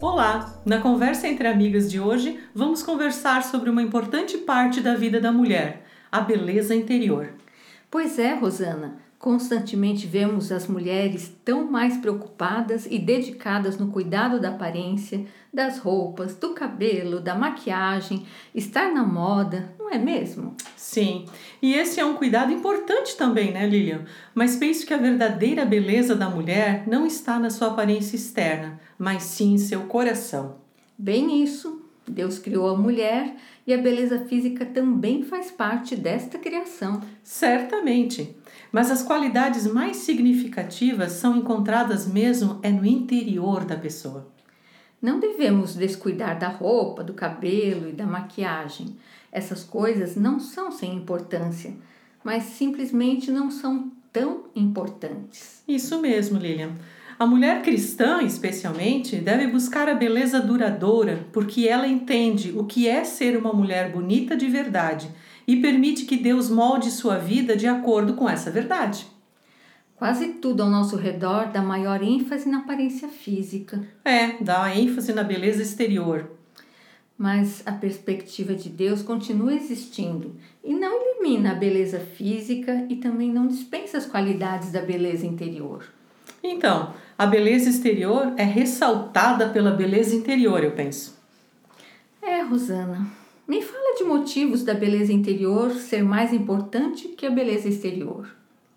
Olá! Na conversa entre amigas de hoje, vamos conversar sobre uma importante parte da vida da mulher, a beleza interior. Pois é, Rosana, constantemente vemos as mulheres tão mais preocupadas e dedicadas no cuidado da aparência, das roupas, do cabelo, da maquiagem, estar na moda, não é mesmo? Sim, e esse é um cuidado importante também, né, Lilian? Mas penso que a verdadeira beleza da mulher não está na sua aparência externa, mas sim em seu coração. Bem isso. Deus criou a mulher e a beleza física também faz parte desta criação. Certamente. Mas as qualidades mais significativas são encontradas mesmo é no interior da pessoa. Não devemos descuidar da roupa, do cabelo e da maquiagem. Essas coisas não são sem importância, mas simplesmente não são tão importantes. Isso mesmo, Lilian. A mulher cristã, especialmente, deve buscar a beleza duradoura, porque ela entende o que é ser uma mulher bonita de verdade e permite que Deus molde sua vida de acordo com essa verdade. Quase tudo ao nosso redor dá maior ênfase na aparência física. É, dá ênfase na beleza exterior. Mas a perspectiva de Deus continua existindo e não elimina a beleza física e também não dispensa as qualidades da beleza interior. Então, a beleza exterior é ressaltada pela beleza interior, eu penso. É, Rosana. Me fala de motivos da beleza interior ser mais importante que a beleza exterior.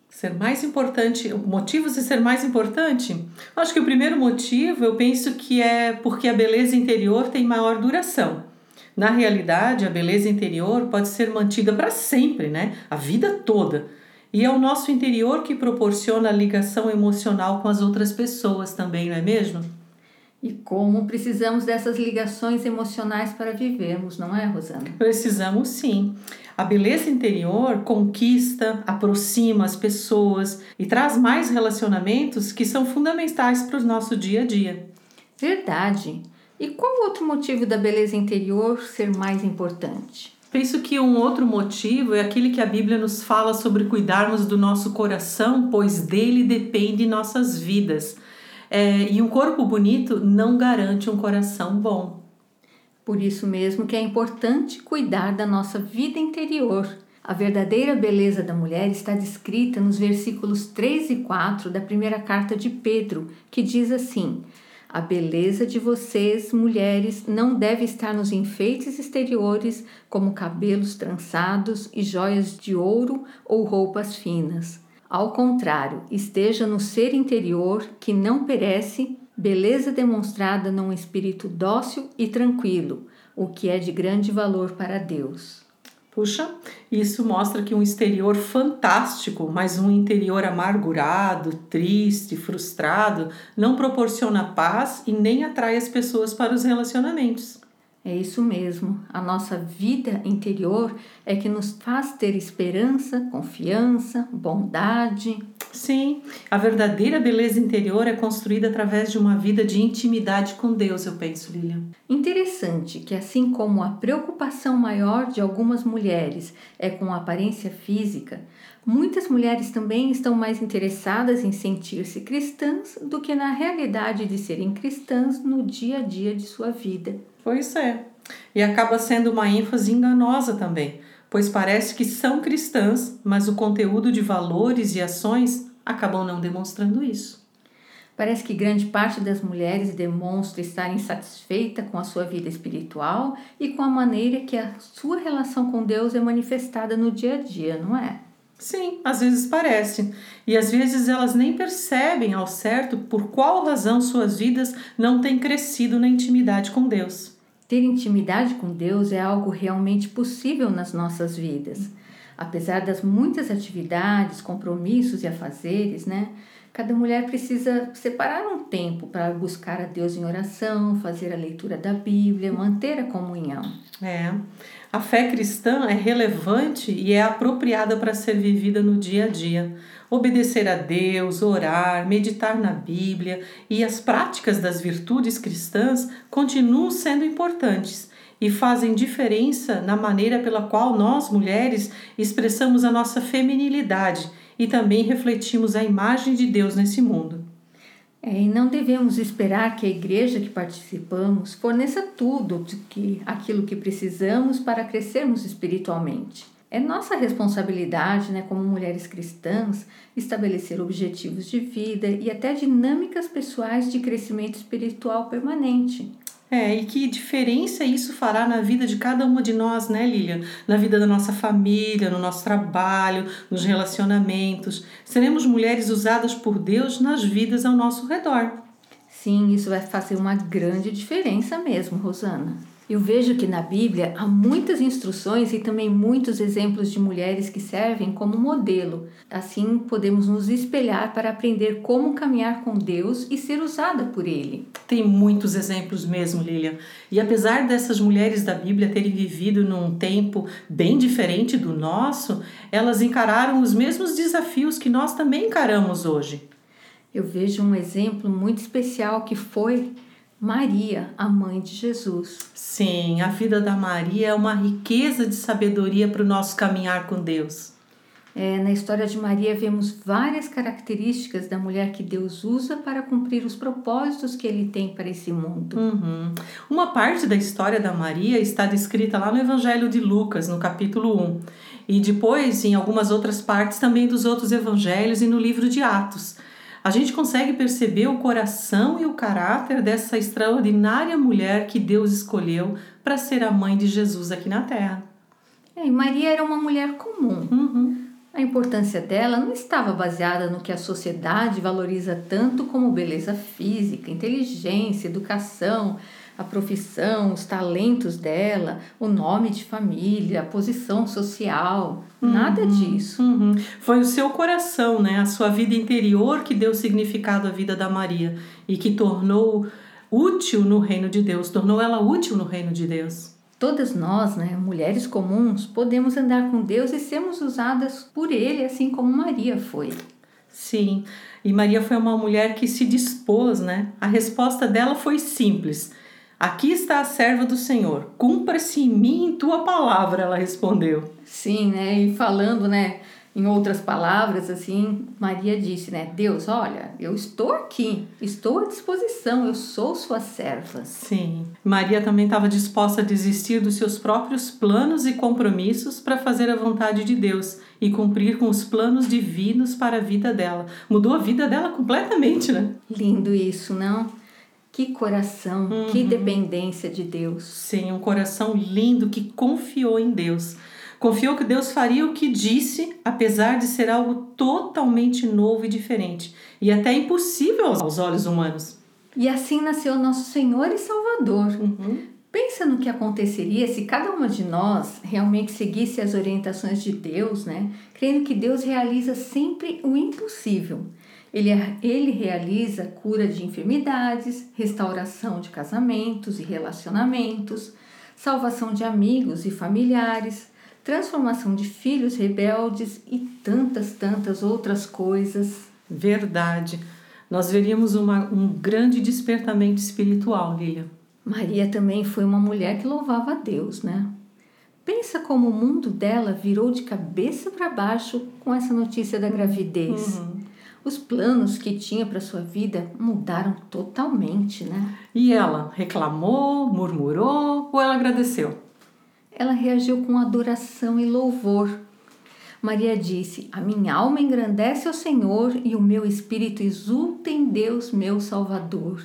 Ser mais importante, motivos de ser mais importante? Acho que o primeiro motivo eu penso que é porque a beleza interior tem maior duração. Na realidade, a beleza interior pode ser mantida para sempre, né? A vida toda. E é o nosso interior que proporciona a ligação emocional com as outras pessoas também, não é mesmo? E como precisamos dessas ligações emocionais para vivermos, não é, Rosana? Precisamos sim. A beleza interior conquista, aproxima as pessoas e traz mais relacionamentos que são fundamentais para o nosso dia a dia. Verdade. E qual outro motivo da beleza interior ser mais importante? Penso que um outro motivo é aquele que a Bíblia nos fala sobre cuidarmos do nosso coração, pois dele depende nossas vidas. É, e um corpo bonito não garante um coração bom. Por isso mesmo que é importante cuidar da nossa vida interior. A verdadeira beleza da mulher está descrita nos versículos 3 e 4 da primeira carta de Pedro, que diz assim: a beleza de vocês, mulheres, não deve estar nos enfeites exteriores, como cabelos trançados e joias de ouro ou roupas finas. Ao contrário, esteja no ser interior que não perece, beleza demonstrada num espírito dócil e tranquilo, o que é de grande valor para Deus. Puxa, isso mostra que um exterior fantástico, mas um interior amargurado, triste, frustrado, não proporciona paz e nem atrai as pessoas para os relacionamentos. É isso mesmo. A nossa vida interior é que nos faz ter esperança, confiança, bondade. Sim, a verdadeira beleza interior é construída através de uma vida de intimidade com Deus, eu penso, Lilian. Interessante que, assim como a preocupação maior de algumas mulheres é com a aparência física, muitas mulheres também estão mais interessadas em sentir-se cristãs do que na realidade de serem cristãs no dia a dia de sua vida. Pois é. E acaba sendo uma ênfase enganosa também, pois parece que são cristãs, mas o conteúdo de valores e ações acabam não demonstrando isso. Parece que grande parte das mulheres demonstra estar insatisfeita com a sua vida espiritual e com a maneira que a sua relação com Deus é manifestada no dia a dia, não é? Sim, às vezes parece. E às vezes elas nem percebem ao certo por qual razão suas vidas não têm crescido na intimidade com Deus. Ter intimidade com Deus é algo realmente possível nas nossas vidas. Apesar das muitas atividades, compromissos e afazeres, né? Cada mulher precisa separar um tempo para buscar a Deus em oração, fazer a leitura da Bíblia, manter a comunhão. É. A fé cristã é relevante e é apropriada para ser vivida no dia a dia. Obedecer a Deus, orar, meditar na Bíblia e as práticas das virtudes cristãs continuam sendo importantes e fazem diferença na maneira pela qual nós, mulheres, expressamos a nossa feminilidade e também refletimos a imagem de Deus nesse mundo. É, e não devemos esperar que a igreja que participamos forneça tudo que, aquilo que precisamos para crescermos espiritualmente. É nossa responsabilidade, né, como mulheres cristãs, estabelecer objetivos de vida e até dinâmicas pessoais de crescimento espiritual permanente. É, e que diferença isso fará na vida de cada uma de nós, né, Lilian? Na vida da nossa família, no nosso trabalho, nos relacionamentos. Seremos mulheres usadas por Deus nas vidas ao nosso redor. Sim, isso vai fazer uma grande diferença mesmo, Rosana. Eu vejo que na Bíblia há muitas instruções e também muitos exemplos de mulheres que servem como modelo. Assim, podemos nos espelhar para aprender como caminhar com Deus e ser usada por Ele. Tem muitos exemplos mesmo, Lilian. E apesar dessas mulheres da Bíblia terem vivido num tempo bem diferente do nosso, elas encararam os mesmos desafios que nós também encaramos hoje. Eu vejo um exemplo muito especial que foi Maria, a mãe de Jesus. Sim, a vida da Maria é uma riqueza de sabedoria para o nosso caminhar com Deus. É, na história de Maria, vemos várias características da mulher que Deus usa para cumprir os propósitos que ele tem para esse mundo. Uhum. Uma parte da história da Maria está descrita lá no Evangelho de Lucas, no capítulo 1, e depois em algumas outras partes também dos outros evangelhos e no livro de Atos a gente consegue perceber o coração e o caráter dessa extraordinária mulher que Deus escolheu para ser a mãe de Jesus aqui na Terra. É, e Maria era uma mulher comum. Uhum. A importância dela não estava baseada no que a sociedade valoriza tanto como beleza física, inteligência, educação, a profissão, os talentos dela, o nome de família, a posição social, uhum, nada disso. Uhum. Foi o seu coração, né, a sua vida interior que deu significado à vida da Maria e que tornou útil no reino de Deus, tornou ela útil no reino de Deus. Todas nós, né, mulheres comuns, podemos andar com Deus e sermos usadas por Ele, assim como Maria foi. Sim, e Maria foi uma mulher que se dispôs, né? A resposta dela foi simples Aqui está a serva do Senhor, cumpra-se em mim tua palavra, ela respondeu. Sim, né? E falando, né? Em outras palavras, assim, Maria disse, né? Deus, olha, eu estou aqui, estou à disposição, eu sou sua serva. Sim. Maria também estava disposta a desistir dos seus próprios planos e compromissos para fazer a vontade de Deus e cumprir com os planos divinos para a vida dela. Mudou a vida dela completamente, né? Lindo isso, não? Que coração, uhum. que dependência de Deus. Sim, um coração lindo que confiou em Deus. Confiou que Deus faria o que disse, apesar de ser algo totalmente novo e diferente, e até impossível aos olhos humanos. E assim nasceu nosso Senhor e Salvador. Uhum. Pensa no que aconteceria se cada uma de nós realmente seguisse as orientações de Deus, né? Crendo que Deus realiza sempre o impossível. Ele, ele realiza cura de enfermidades, restauração de casamentos e relacionamentos, salvação de amigos e familiares, transformação de filhos rebeldes e tantas, tantas outras coisas. Verdade. Nós veríamos uma, um grande despertamento espiritual, Lilia. Maria também foi uma mulher que louvava a Deus, né? Pensa como o mundo dela virou de cabeça para baixo com essa notícia da gravidez. Uhum. Os planos que tinha para sua vida mudaram totalmente, né? E ela reclamou, murmurou ou ela agradeceu? Ela reagiu com adoração e louvor. Maria disse: A minha alma engrandece ao Senhor e o meu espírito exulta em Deus, meu Salvador.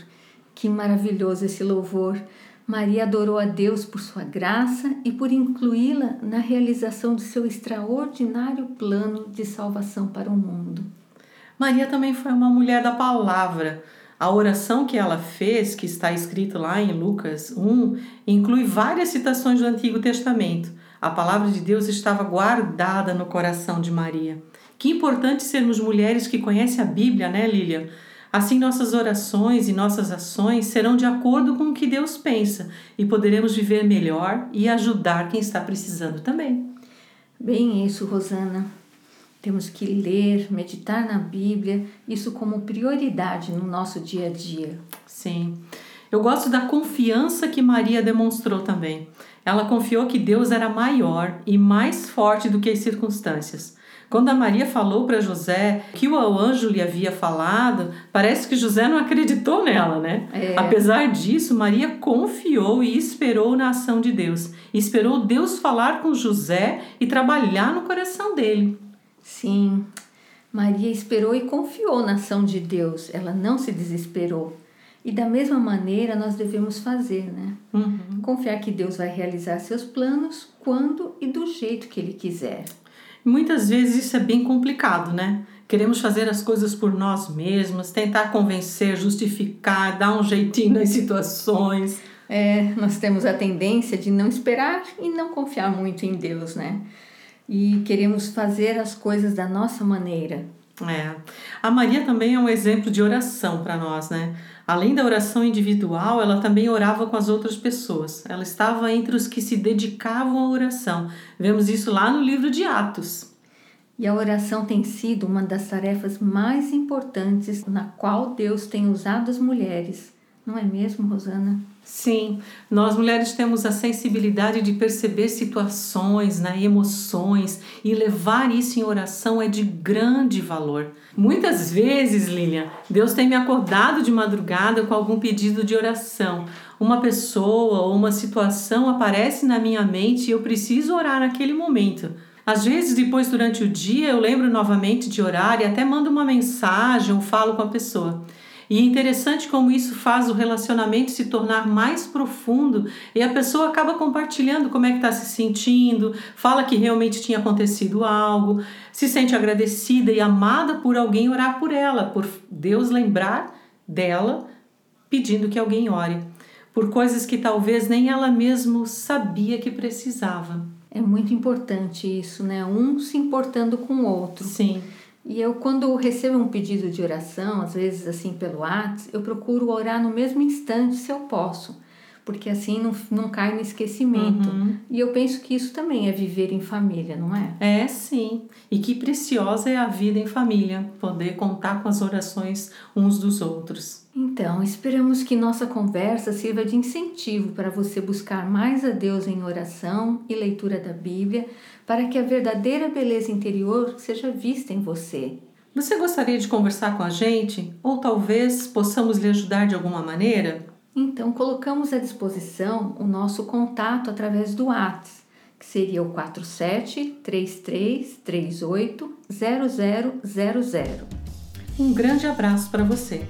Que maravilhoso esse louvor! Maria adorou a Deus por sua graça e por incluí-la na realização de seu extraordinário plano de salvação para o mundo. Maria também foi uma mulher da palavra. A oração que ela fez, que está escrito lá em Lucas 1, inclui várias citações do Antigo Testamento. A palavra de Deus estava guardada no coração de Maria. Que importante sermos mulheres que conhecem a Bíblia, né, Lilian? Assim, nossas orações e nossas ações serão de acordo com o que Deus pensa e poderemos viver melhor e ajudar quem está precisando também. Bem, isso, Rosana. Temos que ler, meditar na Bíblia, isso como prioridade no nosso dia a dia. Sim. Eu gosto da confiança que Maria demonstrou também. Ela confiou que Deus era maior e mais forte do que as circunstâncias. Quando a Maria falou para José que o anjo lhe havia falado, parece que José não acreditou nela, né? É. Apesar disso, Maria confiou e esperou na ação de Deus. Esperou Deus falar com José e trabalhar no coração dele. Sim, Maria esperou e confiou na ação de Deus. Ela não se desesperou. E da mesma maneira nós devemos fazer, né? Uhum. Confiar que Deus vai realizar seus planos quando e do jeito que Ele quiser. Muitas vezes isso é bem complicado, né? Queremos fazer as coisas por nós mesmos, tentar convencer, justificar, dar um jeitinho nas situações. É, nós temos a tendência de não esperar e não confiar muito em Deus, né? E queremos fazer as coisas da nossa maneira. É. A Maria também é um exemplo de oração para nós, né? Além da oração individual, ela também orava com as outras pessoas. Ela estava entre os que se dedicavam à oração. Vemos isso lá no livro de Atos. E a oração tem sido uma das tarefas mais importantes na qual Deus tem usado as mulheres. Não é mesmo, Rosana? Sim, nós mulheres temos a sensibilidade de perceber situações, né, emoções e levar isso em oração é de grande valor. Muitas vezes, Lilian, Deus tem me acordado de madrugada com algum pedido de oração. Uma pessoa ou uma situação aparece na minha mente e eu preciso orar naquele momento. Às vezes, depois, durante o dia, eu lembro novamente de orar e até mando uma mensagem ou falo com a pessoa. E é interessante como isso faz o relacionamento se tornar mais profundo e a pessoa acaba compartilhando como é que está se sentindo, fala que realmente tinha acontecido algo, se sente agradecida e amada por alguém orar por ela, por Deus lembrar dela pedindo que alguém ore, por coisas que talvez nem ela mesma sabia que precisava. É muito importante isso, né? Um se importando com o outro. Sim. E eu, quando recebo um pedido de oração, às vezes assim pelo WhatsApp, eu procuro orar no mesmo instante se eu posso, porque assim não, não cai no esquecimento. Uhum. E eu penso que isso também é viver em família, não é? É, sim. E que preciosa é a vida em família, poder contar com as orações uns dos outros. Então, esperamos que nossa conversa sirva de incentivo para você buscar mais a Deus em oração e leitura da Bíblia para que a verdadeira beleza interior seja vista em você. Você gostaria de conversar com a gente? Ou talvez possamos lhe ajudar de alguma maneira? Então, colocamos à disposição o nosso contato através do WhatsApp, que seria o 47 33 38 0000. Um grande abraço para você.